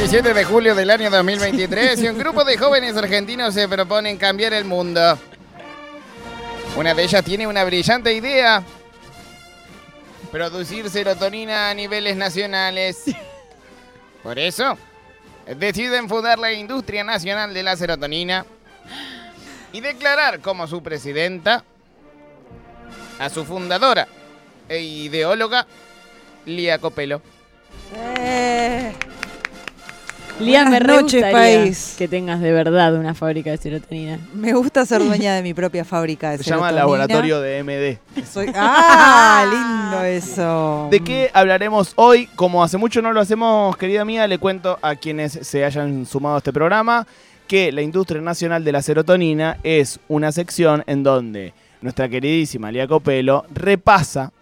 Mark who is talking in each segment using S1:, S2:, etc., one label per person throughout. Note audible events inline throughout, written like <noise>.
S1: 27 de julio del año 2023 y un grupo de jóvenes argentinos se proponen cambiar el mundo. Una de ellas tiene una brillante idea. Producir serotonina a niveles nacionales. Por eso, deciden fundar la Industria Nacional de la Serotonina y declarar como su presidenta a su fundadora e ideóloga, Lía Copelo.
S2: Eh,
S3: Lía, me re
S2: noches,
S3: gustaría
S2: país.
S3: que tengas de verdad una fábrica de serotonina.
S2: me gusta ser dueña de mi propia fábrica de
S4: Se llama
S2: serotonina.
S4: Laboratorio de MD.
S2: Soy- ¡Ah! Lindo eso.
S4: ¿De qué hablaremos hoy? Como hace mucho no lo hacemos, querida mía, le cuento a quienes se hayan sumado a este programa que la Industria Nacional de la Serotonina es una sección en donde nuestra queridísima Lía Copelo repasa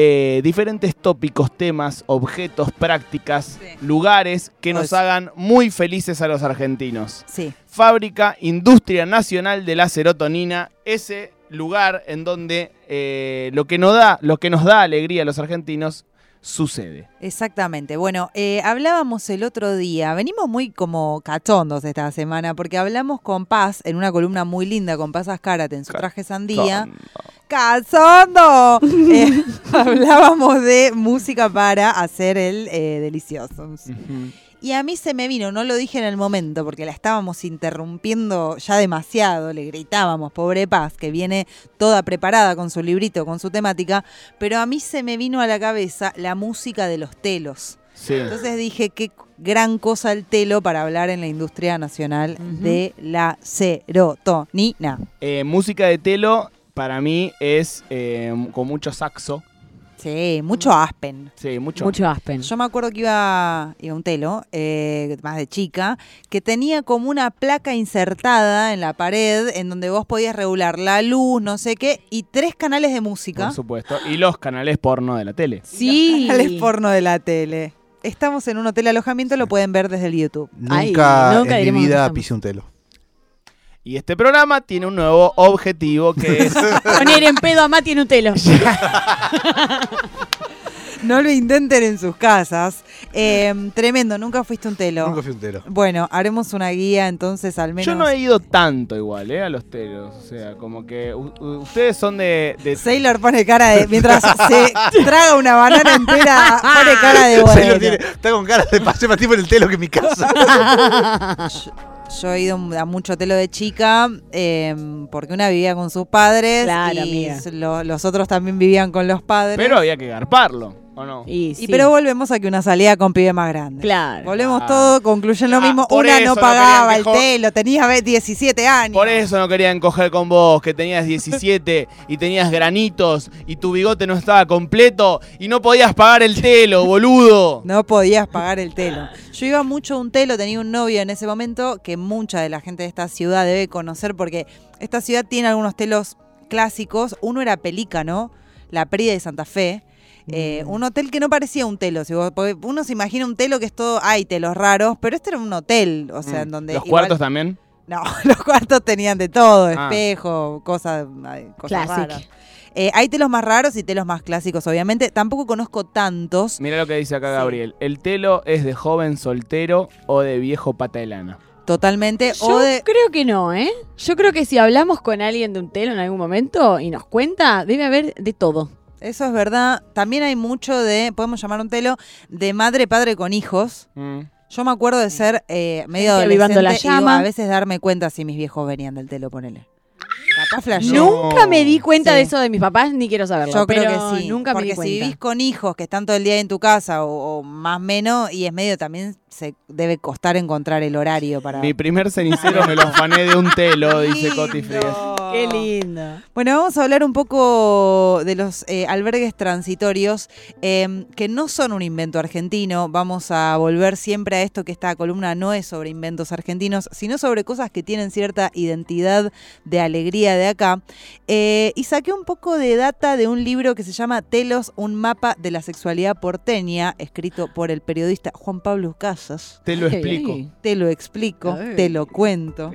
S4: eh, diferentes tópicos, temas, objetos, prácticas,
S2: Sí.
S4: lugares que nos hagan muy felices a los argentinos.
S2: Sí.
S4: Fábrica Industria Nacional de la Serotonina, ese lugar en donde eh, lo, que nos da, lo que nos da alegría a los argentinos sucede.
S2: Exactamente. Bueno, eh, hablábamos el otro día, venimos muy como cachondos esta semana, porque hablamos con Paz en una columna muy linda con Paz Ascárate en su traje sandía. ¡Cachondo! <laughs> Eh, hablábamos de música para hacer el eh, delicioso. Y a mí se me vino, no lo dije en el momento, porque la estábamos interrumpiendo ya demasiado, le gritábamos, pobre Paz, que viene toda preparada con su librito, con su temática, pero a mí se me vino a la cabeza la música de los telos.
S4: Sí.
S2: Entonces dije, qué gran cosa el telo para hablar en la industria nacional de la serotonina.
S4: Eh, música de telo para mí es eh, con mucho saxo.
S2: Sí, mucho aspen.
S4: Sí, mucho.
S3: Mucho Aspen.
S2: Yo me acuerdo que iba, iba a un telo, eh, más de chica, que tenía como una placa insertada en la pared en donde vos podías regular la luz, no sé qué, y tres canales de música.
S4: Por supuesto. Y los canales porno de la tele.
S3: Sí.
S2: Canales porno de la tele. Estamos en un hotel alojamiento, lo pueden ver desde el YouTube.
S3: Ay,
S5: Nunca,
S3: nunca
S5: en mi vida pisé un telo.
S4: Y este programa tiene un nuevo objetivo que es <laughs>
S3: Poner en pedo a Mati en un telo.
S2: No lo intenten en sus casas. Eh, tremendo, nunca fuiste un telo.
S5: Nunca fui un telo.
S2: Bueno, haremos una guía entonces al menos.
S4: Yo no he ido tanto igual, ¿eh? A los telos. O sea, como que ustedes son de... de-
S2: Sailor pone cara de. Mientras se traga una banana entera, pone cara de
S5: Sailor
S2: bueno.
S5: tiene- está con cara de paseo más tiempo en el telo que en mi casa. <laughs>
S2: Yo, he ido a mucho telo de chica eh, porque una vivía con sus padres
S3: Claro,
S2: y lo- los otros también vivían con los padres.
S4: Pero había que garparlo, ¿o no?
S3: Y, sí.
S2: pero volvemos a que una salida con pibe más grande.
S3: Claro.
S2: Volvemos
S4: Ah.
S2: todo, concluyen lo
S4: Ah,
S2: mismo. Una no pagaba el telo, tenía ve- 17 años.
S4: Por eso no querían coger con vos, que tenías 17 y tenías granitos y tu bigote no estaba completo y no podías pagar el telo, boludo.
S2: No podías pagar el telo. Yo iba mucho a un telo, tenía un novio en ese momento que mucha de la gente de esta ciudad debe conocer porque esta ciudad tiene algunos telos clásicos. Uno era Pelícano, la Prida de Santa Fe. Eh, un hotel que no parecía un telo. si vos- porque uno se imagina un telo que es todo, hay telos raros, pero este era un hotel, o sea, en
S4: Mm.
S2: donde...
S4: ¿Los
S2: igual-
S4: cuartos también?
S2: No, <laughs> los cuartos tenían de todo,
S4: Ah.
S2: espejo, cosas, cosas
S3: Classic.
S2: raras. Eh, hay telos más raros y telos más clásicos, obviamente. Tampoco conozco tantos.
S4: Mira lo que dice acá
S2: Sí.
S4: Gabriel. ¿El telo es de joven soltero o de viejo pata de lana?
S2: Totalmente.
S3: Yo
S2: o de.
S3: creo que no, ¿eh? Yo creo que si hablamos con alguien de un telo en algún momento y nos cuenta, debe haber de todo.
S2: Eso es verdad. También hay mucho de, podemos llamar un telo, de madre, padre con hijos.
S4: Mm.
S2: Yo me acuerdo de ser eh, medio
S3: la
S2: adolescente y digo,
S3: llama.
S2: a veces darme cuenta si mis viejos venían del telo, ponele.
S3: Nunca me di cuenta
S2: Sí.
S3: de eso de mis papás, ni quiero saberlo.
S2: Yo creo que sí.
S3: Nunca me
S2: porque
S3: di
S2: si
S3: cuenta.
S2: vivís con hijos que están todo el día en tu casa o, o más menos, y es medio también se debe costar encontrar el horario para.
S4: Mi primer cenicero me lo afané de un telo, dice Coti Frías.
S3: Qué lindo.
S2: Bueno, vamos a hablar un poco de los eh, albergues transitorios eh, que no son un invento argentino. Vamos a volver siempre a esto que esta columna no es sobre inventos argentinos, sino sobre cosas que tienen cierta identidad de alegría de acá. Eh, y saqué un poco de data de un libro que se llama Telos, un mapa de la sexualidad porteña, escrito por el periodista Juan Pablo Casas.
S4: Te lo explico.
S2: Te lo explico,
S3: Ay.
S2: te lo cuento.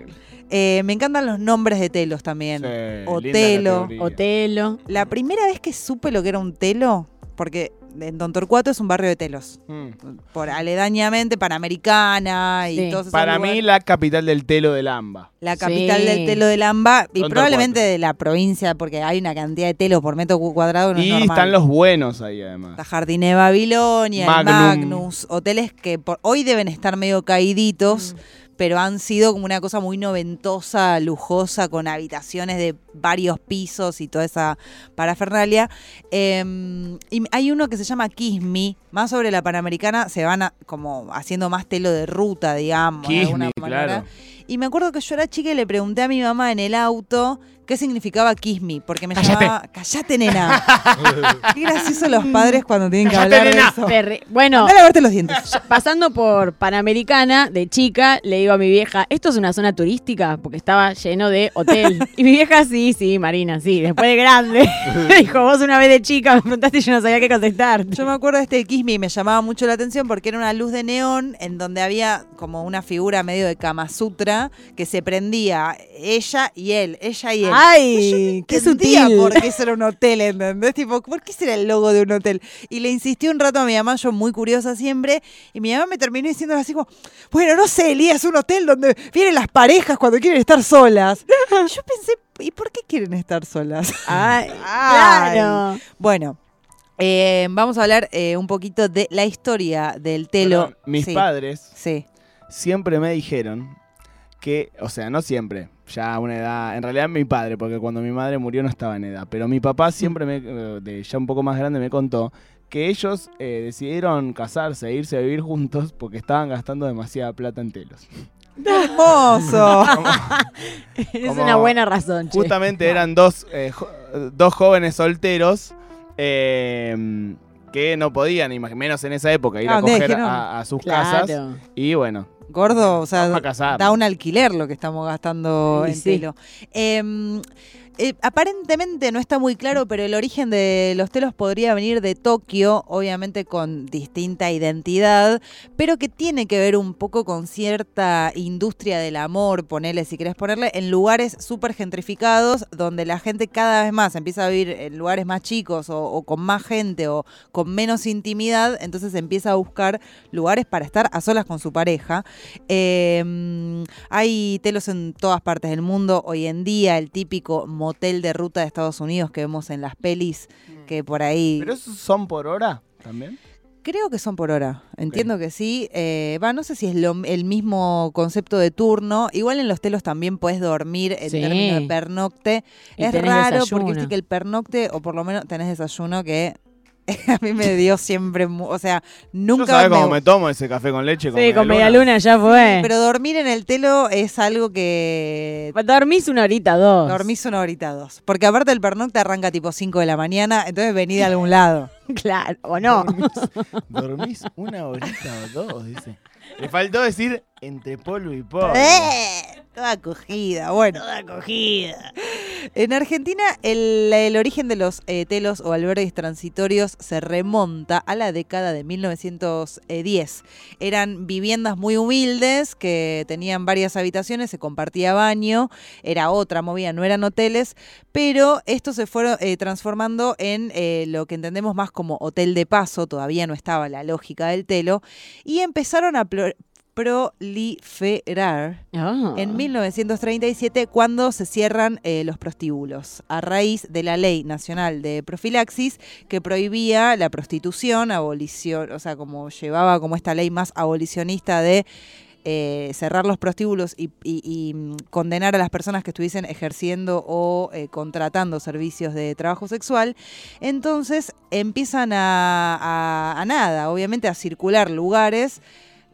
S2: Eh, me encantan los nombres de telos también.
S4: Sí,
S2: O
S4: linda
S2: telo,
S4: categoría.
S3: Otelo.
S2: La primera vez que supe lo que era un telo, porque en Don Torcuato es un barrio de telos.
S4: Mm.
S2: Por aledañamente, Panamericana y
S3: Sí.
S2: todos esos
S4: Para
S2: lugares.
S4: mí, la capital del telo del AMBA.
S2: la capital
S3: Sí.
S2: del telo del AMBA y
S4: Don
S2: probablemente
S4: Torcuato.
S2: de la provincia, porque hay una cantidad de telos por metro cu- cuadrado. No es
S4: y
S2: normal.
S4: están los buenos ahí, además.
S2: Está Jardine Babilonia, el. Magnus, hoteles que por, hoy deben estar medio caíditos, pero han sido como una cosa muy noventosa, lujosa, con habitaciones de varios pisos y toda esa parafernalia. Eh, y hay uno que se llama Kiss Me, más sobre la Panamericana, se van a- como haciendo más telo de ruta, digamos, de
S4: Kiss
S2: alguna
S4: Me,
S2: manera.
S4: claro.
S2: Y me acuerdo que yo era chica y le pregunté a mi mamá en el auto qué significaba Kiss Me, porque me
S1: Cállate.
S2: llamaba, callate nena. <laughs> qué gracioso los padres cuando tienen que
S1: Cállate,
S2: hablar de
S1: nena.
S2: eso.
S3: Bueno,
S2: Andá a lavarte los dientes. <laughs>
S3: pasando por Panamericana, de chica, le digo a mi vieja, ¿esto es una zona turística? Porque estaba lleno de hotel. <laughs> Y mi vieja, sí, sí, Marina, sí. Después de grande, me dijo, vos una vez de chica me preguntaste y yo no sabía qué contestar.
S2: Yo me acuerdo de este Kiss Me y me llamaba mucho la atención porque era una luz de neón en donde había como una figura medio de Kama Sutra que se prendía ella y él, ella y él.
S3: ¡Ay! ¡Qué
S2: entendía
S3: sutil!
S2: por qué eso era un hotel, ¿entendés? Tipo, ¿por qué será el logo de un hotel? Y le insistí un rato a mi mamá, yo muy curiosa siempre, y mi mamá me terminó diciendo así como, bueno, no sé, Elías, es un hotel donde vienen las parejas cuando quieren estar solas. Y yo pensé, ¿y por qué quieren estar solas?
S3: ¡Ay! <laughs>
S2: Ay.
S3: ¡Claro!
S2: Bueno, eh, vamos a hablar eh, un poquito de la historia del telo.
S4: Mis
S2: Sí,
S4: padres
S2: Sí.
S4: siempre me dijeron que, o sea, no siempre, ya a una edad, en realidad mi padre, porque cuando mi madre murió no estaba en edad, pero mi papá siempre, me, eh, de ya un poco más grande, me contó que ellos eh, decidieron casarse e irse a vivir juntos porque estaban gastando demasiada plata en telos.
S2: Hermoso. <laughs>
S3: Es
S4: Como-
S3: una buena razón, che.
S4: Justamente eran dos, eh, jo- dos jóvenes solteros eh, que no podían, menos en esa época, ir
S2: Ah,
S4: a coger a, a sus casas. Y bueno,
S2: Gordo, o sea, da un alquiler lo que estamos gastando
S3: Y
S2: en
S3: sí.
S2: telo. Em, eh, aparentemente no está muy claro, pero el origen de los telos podría venir de Tokio, obviamente con distinta identidad, pero que tiene que ver un poco con cierta industria del amor, ponele si querés ponerle, en lugares súper gentrificados, donde la gente cada vez más empieza a vivir en lugares más chicos o, con más gente o con menos intimidad, entonces empieza a buscar lugares para estar a solas con su pareja. Eh, hay telos en todas partes del mundo. Hoy en día, el típico motel de ruta de Estados Unidos que vemos en las pelis, que por ahí.
S4: ¿Pero esos son por hora también?
S2: Creo que son por hora. Entiendo que sí. Eh, Va, no sé si es lo- el mismo concepto de turno. Igual en los telos también puedes dormir en
S3: Sí.
S2: términos de pernocte.
S3: Y
S2: es raro
S3: desayuno.
S2: porque viste que el pernocte, o por lo menos tenés desayuno que <laughs> a mí me dio siempre. O sea,
S4: Yo
S2: nunca
S4: sabés
S2: me-
S4: cómo me tomo ese café con leche.
S3: Sí, con media luna ya fue.
S2: Pero dormir en el telo es algo que
S3: Dormís una horita, dos.
S2: dormís una horita dos. Porque aparte el pernocte arranca tipo 5 de la mañana, entonces vení de algún lado. <laughs>
S3: Claro, o no.
S4: Dormís una horita o dos, dice. Le faltó decir entre polvo y polvo.
S2: ¡Eh! Toda cogida, bueno.
S3: Toda cogida.
S2: En Argentina, el, origen de los eh, telos o albergues transitorios se remonta a la década de 1910. Eran viviendas muy humildes que tenían varias habitaciones, se compartía baño, era otra movida, no eran hoteles, pero estos se fueron eh, transformando en eh, lo que entendemos más como hotel de paso, todavía no estaba la lógica del telo, y empezaron a proliferar
S3: Ah.
S2: en 1937 cuando se cierran eh, los prostíbulos, a raíz de la Ley Nacional de Profilaxis que prohibía la prostitución, abolición, o sea, como llevaba como esta ley más abolicionista de eh, cerrar los prostíbulos y, y- y, mm, condenar a las personas que estuviesen ejerciendo o eh, contratando servicios de trabajo sexual. Entonces empiezan a, a- a nada, obviamente a circular lugares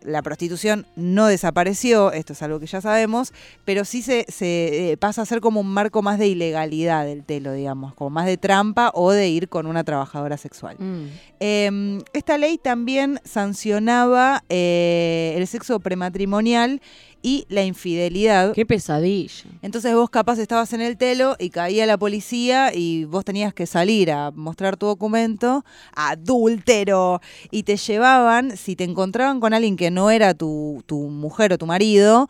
S2: la prostitución no desapareció, esto es algo que ya sabemos, pero sí se, se, eh, pasa a ser como un marco más de ilegalidad del telo, digamos, como más de trampa o de ir con una trabajadora sexual.
S3: Mm.
S2: Eh, esta ley también sancionaba eh, el sexo prematrimonial y la infidelidad.
S3: Qué pesadilla.
S2: Entonces vos capaz estabas en el telo y caía la policía y vos tenías que salir a mostrar tu documento, adúltero, y te llevaban, si te encontraban con alguien que no era tu, tu mujer o tu marido,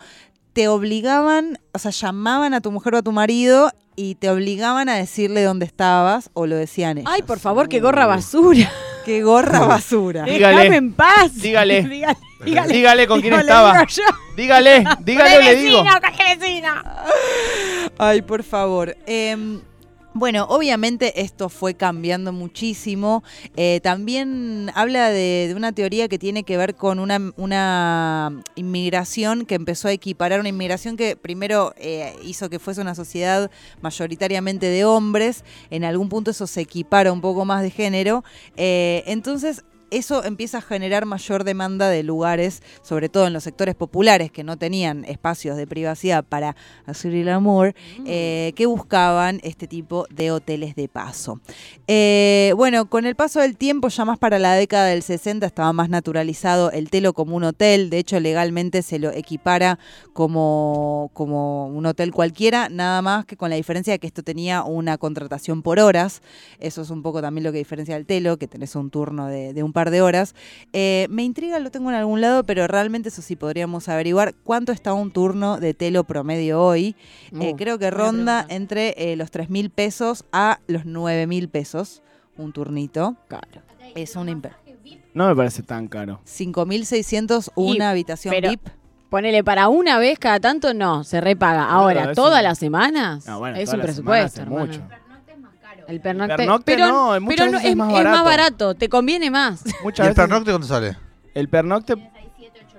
S2: te obligaban, o sea, llamaban a tu mujer o a tu marido y te obligaban a decirle dónde estabas o lo decían ellos.
S3: Ay, por favor, que gorra basura.
S2: Qué gorra basura.
S4: Dígale.
S3: Déjame en paz.
S4: Dígale. <laughs>
S3: dígale. Dígale,
S4: Dígale con quién estaba. Dígale, dígale,
S3: Con
S4: le
S3: el
S4: digo.
S3: vecino, con el vecino.
S2: Ay, por favor. Em, bueno, obviamente esto fue cambiando muchísimo. Eh, también habla de, una teoría que tiene que ver con una, una inmigración que empezó a equiparar, una inmigración que primero eh, hizo que fuese una sociedad mayoritariamente de hombres, en algún punto eso se equipara un poco más de género. Eh, entonces eso empieza a generar mayor demanda de lugares, sobre todo en los sectores populares que no tenían espacios de privacidad para hacer el amor, eh, que buscaban este tipo de hoteles de paso. Eh, bueno, con el paso del tiempo, ya más para la década del 60, estaba más naturalizado el telo como un hotel, de hecho legalmente se lo equipara como, como un hotel cualquiera, nada más que con la diferencia de que esto tenía una contratación por horas, eso es un poco también lo que diferencia del telo, que tenés un turno de, de un par de horas. Eh, me intriga, lo tengo en algún lado, pero realmente eso sí podríamos averiguar cuánto está un turno de telo promedio hoy. Eh,
S3: Uh,
S2: creo que ronda entre eh, los 3 mil pesos a los 9 mil pesos un turnito.
S3: Claro.
S2: Es una
S4: No me parece tan caro.
S2: 5.600 una
S3: Y-
S2: habitación
S3: pero-
S2: VIP.
S3: Ponele para una vez cada tanto, no, se repaga. Ahora,
S4: es
S3: todas
S4: un-
S3: las semanas
S4: No, bueno,
S3: es
S4: todas
S3: un
S4: las
S3: presupuesto.
S4: mucho.
S3: El pernocte,
S4: pernocte
S3: pero,
S4: no, muchas
S3: pero no,
S4: veces
S3: es,
S4: es más
S3: es más
S4: barato.
S3: barato, te conviene más. <laughs>
S5: ¿Y
S4: Muchas
S5: el
S4: veces
S5: pernocte cuánto sale?
S4: el pernocte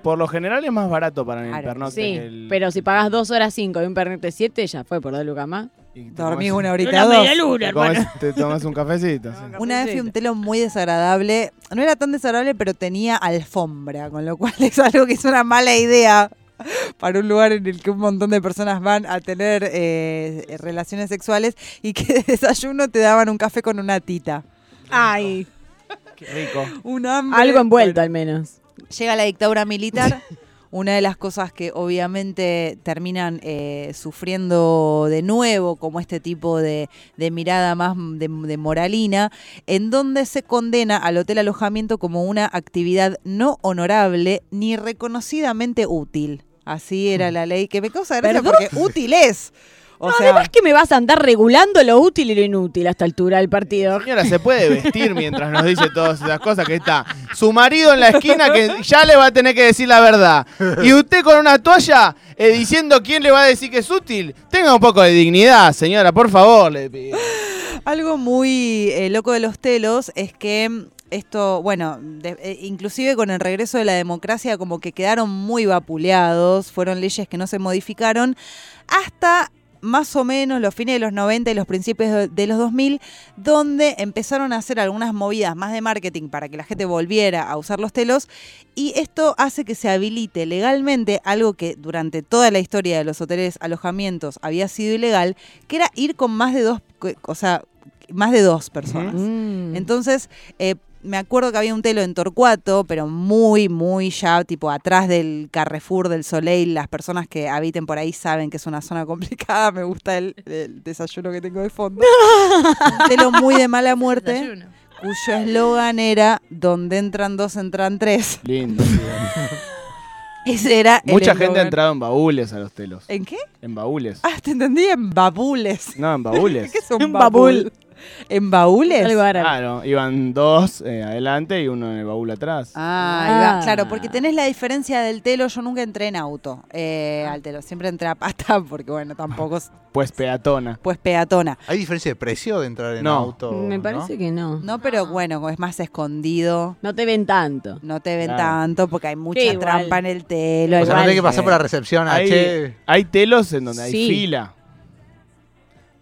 S4: por lo general es más barato para el
S2: Claro,
S4: pernocte
S3: Sí,
S4: el
S3: pero si pagas dos horas cinco y un pernocte siete, ya fue por dos lucas más.
S4: y te
S2: Dormí
S4: comes-
S2: una horita dos.
S4: te comes, te tomas un cafecito. sí.
S2: Una vez fui un telo muy desagradable. No era tan desagradable, pero tenía alfombra, con lo cual es algo que es una mala idea <laughs> para un lugar en el que un montón de personas van a tener eh, relaciones sexuales y que de desayuno te daban un café con una tita.
S3: Ay, <laughs>
S4: Qué rico.
S2: Un hambre.
S3: algo envuelto
S2: Bueno,
S3: al menos.
S2: llega la dictadura militar. <laughs> Una de las cosas que obviamente terminan eh, sufriendo de nuevo, como este tipo de, de mirada más de, de moralina, en donde se condena al hotel alojamiento como una actividad no honorable ni reconocidamente útil. Así era la ley, que me causa gracia
S3: ¿Perdón?
S2: porque útil es. O
S3: no,
S2: sea,
S3: además que me vas a andar regulando lo útil y lo inútil a esta altura del partido.
S4: Señora, se puede vestir mientras nos dice todas esas cosas que está su marido en la esquina que ya le va a tener que decir la verdad. Y usted con una toalla eh, diciendo quién le va a decir que es útil. Tenga un poco de dignidad, señora, por favor, le pido.
S2: Algo muy eh, loco de los telos es que esto, bueno, de- eh, inclusive con el regreso de la democracia como que quedaron muy vapuleados, fueron leyes que no se modificaron hasta más o menos los fines de los 90 y los principios de- los 2000, donde empezaron a hacer algunas movidas más de marketing para que la gente volviera a usar los telos y esto hace que se habilite legalmente algo que durante toda la historia de los hoteles alojamientos había sido ilegal, que era ir con más de dos, o sea, más de dos personas. Entonces, eh, me acuerdo que había un telo en Torcuato, pero muy, muy ya, tipo atrás del Carrefour del Soleil. Las personas que habiten por ahí saben que es una zona <laughs> complicada. Me gusta el, el desayuno que tengo de fondo. un telo muy de mala <laughs> muerte,
S6: Desayuno.
S2: cuyo eslogan era: donde entran dos, entran tres.
S4: Lindo. <laughs>
S2: Ese era el
S4: Mucha gente ha entrado en baúles a los telos.
S2: ¿En qué?
S4: En baúles.
S2: Ah, te entendí en babules.
S4: No, en baúles.
S2: ¿Qué es un
S3: Un
S2: babul?
S3: babul.
S2: ¿En baúles?
S3: Algo árabe.
S4: Claro, iban dos eh, adelante y uno en el baúl atrás.
S2: Ah.
S3: Ah.
S2: claro, porque tenés la diferencia del telo. Yo nunca entré en auto eh, al telo, siempre entré a pata <laughs> porque, bueno, tampoco es
S4: Pues peatona.
S2: pues peatona.
S5: ¿Hay diferencia de precio de entrar en
S4: No.
S5: auto?
S3: Me
S5: ¿no?
S3: parece que no.
S2: No, pero bueno, es más escondido.
S3: No te ven tanto.
S2: No te ven
S4: Claro.
S2: tanto porque hay mucha trampa en el telo.
S5: O sea, no tenés que pasar por la recepción. ah,
S4: Hay,
S5: che.
S4: hay telos en donde hay fila.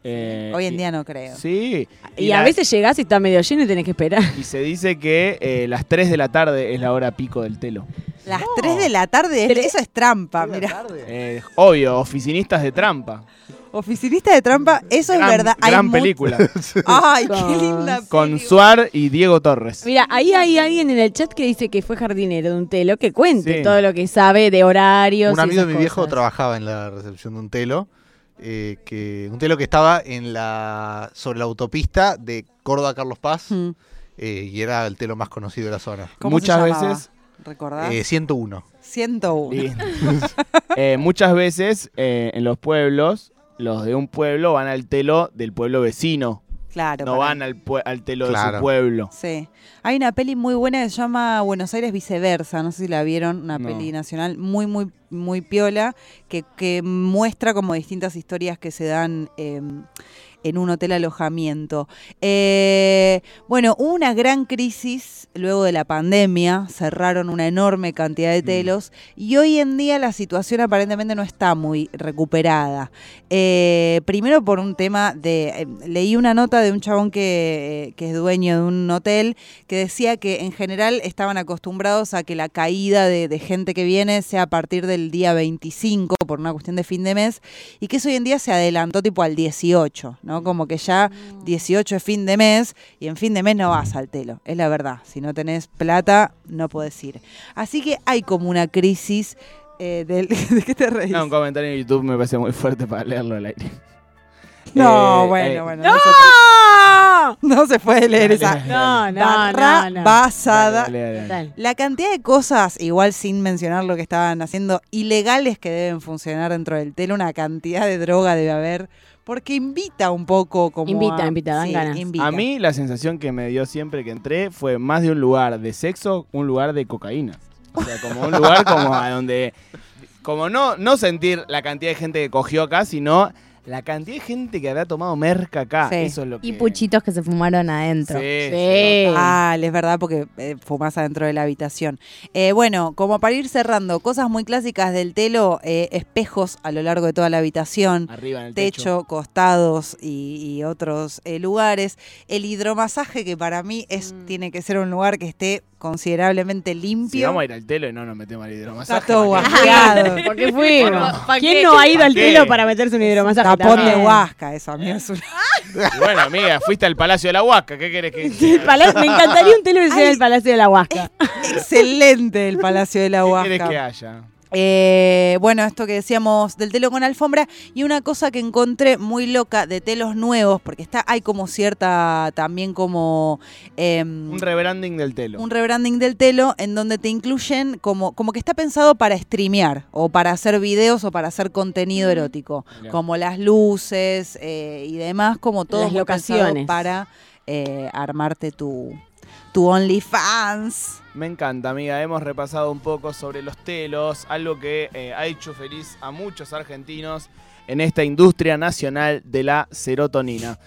S4: Eh,
S2: Hoy en
S4: y-
S2: día no creo.
S4: Sí.
S3: Y, a
S4: la-
S3: veces llegás y está medio lleno y tenés que esperar.
S4: Y se dice que eh, las 3 de la tarde es la hora pico del telo.
S2: Las 3 de la tarde, es- eso es trampa, mira.
S4: Eh, obvio, oficinistas de trampa.
S2: Oficinista de trampa, eso
S4: gran,
S2: es verdad.
S4: Gran película. <laughs>
S2: Ay, qué linda.
S4: con. Suar y Diego Torres.
S3: Mira, ahí hay alguien en el chat que dice que fue jardinero de un telo, que cuente
S4: Sí.
S3: todo lo que sabe de horarios.
S5: Un
S3: y
S5: amigo de
S3: esas
S5: mi viejo trabajaba en la recepción de un telo. Eh, que, un telo que estaba en la sobre la autopista de Córdoba Carlos Paz.
S2: Mm.
S5: eh, y era el telo más conocido de la zona.
S2: ¿Cómo se
S4: Muchas
S2: llamaba?
S4: veces.
S2: ¿Recordás?
S5: Eh, 101.
S2: 101.
S4: y- eh, muchas veces eh, en los pueblos, los de un pueblo van al telo del pueblo vecino.
S2: Claro.
S4: no van al, pue- al telo de su pueblo.
S2: Sí. Hay una peli muy buena que se llama Buenos Aires viceversa, no sé si la vieron, una
S4: No.
S2: peli nacional muy, muy, muy piola, que, que muestra como distintas historias que se dan eh, en un hotel alojamiento. Eh, bueno, hubo una gran crisis luego de la pandemia, cerraron una enorme cantidad de
S4: Mm.
S2: telos y hoy en día la situación aparentemente no está muy recuperada. Eh, primero por un tema de... eh, leí una nota de un chabón que, que es dueño de un hotel que decía que en general estaban acostumbrados a que la caída de, de gente que viene sea a partir del día 25 por una cuestión de fin de mes y que eso hoy en día se adelantó tipo al 18, ¿no? Como que ya 18 es fin de mes y en fin de mes no vas al telo, es la verdad. Si no tenés plata, no podés ir. Así que hay como una crisis eh, del... <laughs> ¿De qué te reís?
S4: No, un comentario en YouTube me parece muy fuerte para leerlo al aire.
S2: No,
S4: Eh,
S2: bueno,
S4: eh,
S2: bueno. No, se,
S3: ¡No!
S2: se puede leer
S4: Dale,
S2: esa.
S4: dale.
S3: No, no,
S2: barra
S3: no, no.
S2: basada.
S4: Dale, dale, dale.
S3: Total.
S2: La cantidad de cosas, igual sin mencionar lo que estaban haciendo, ilegales que deben funcionar dentro del telo, una cantidad de droga debe haber, porque invita un poco como
S3: Invita,
S2: a-
S3: invita, dan ganas.
S2: invita.
S4: A mí la sensación que me dio siempre que entré fue más de un lugar de sexo, un lugar de cocaína. O sea, como un lugar como a donde... Como no, no sentir la cantidad de gente que cogió acá, sino la cantidad de gente que habrá tomado merca acá.
S2: Sí.
S4: Eso es lo que...
S6: Y puchitos que se fumaron adentro.
S4: Sí,
S3: Sí.
S2: Ah, es verdad, porque eh, fumás adentro de la habitación. Eh, bueno, como para ir cerrando, cosas muy clásicas del telo, eh, espejos a lo largo de toda la habitación.
S4: Arriba en el
S2: techo,
S4: techo.
S2: costados y, y otros eh, lugares. El hidromasaje, que para mí es,
S3: Mm.
S2: tiene que ser un lugar que esté considerablemente
S4: Si
S2: limpio.
S4: vamos a ir al telo y no nos metemos al hidromasaje.
S2: Está todo guajeado.
S3: ¿Por qué fuimos?
S4: Bueno,
S6: ¿pa'
S3: ¿Quién
S6: qué?
S3: no ha ido al telo para meterse un hidromasaje?
S2: Tapón de huasca, eso a mí es una... <laughs>
S4: Bueno, amiga, fuiste al Palacio de la Huasca. ¿Qué querés que <laughs>
S3: El pala- Me encantaría un telo que sea el Palacio de la Huasca.
S2: excelente el Palacio de la
S4: ¿Qué querés que
S2: Huasca.
S4: haya?
S2: Eh, bueno, esto que decíamos del telo con alfombra y una cosa que encontré muy loca de telos nuevos, porque está hay como cierta también como em,
S4: Un rebranding del telo.
S2: un rebranding del telo en donde te incluyen como, como que está pensado para streamear o para hacer videos o para hacer contenido erótico,
S4: Mirá.
S2: como las luces eh, y demás, como pensado
S3: locaciones.
S2: para eh, armarte tu, tu OnlyFans.
S4: Me encanta, amiga. Hemos repasado un poco sobre los telos, algo que eh, ha hecho feliz a muchos argentinos en esta industria nacional de la serotonina.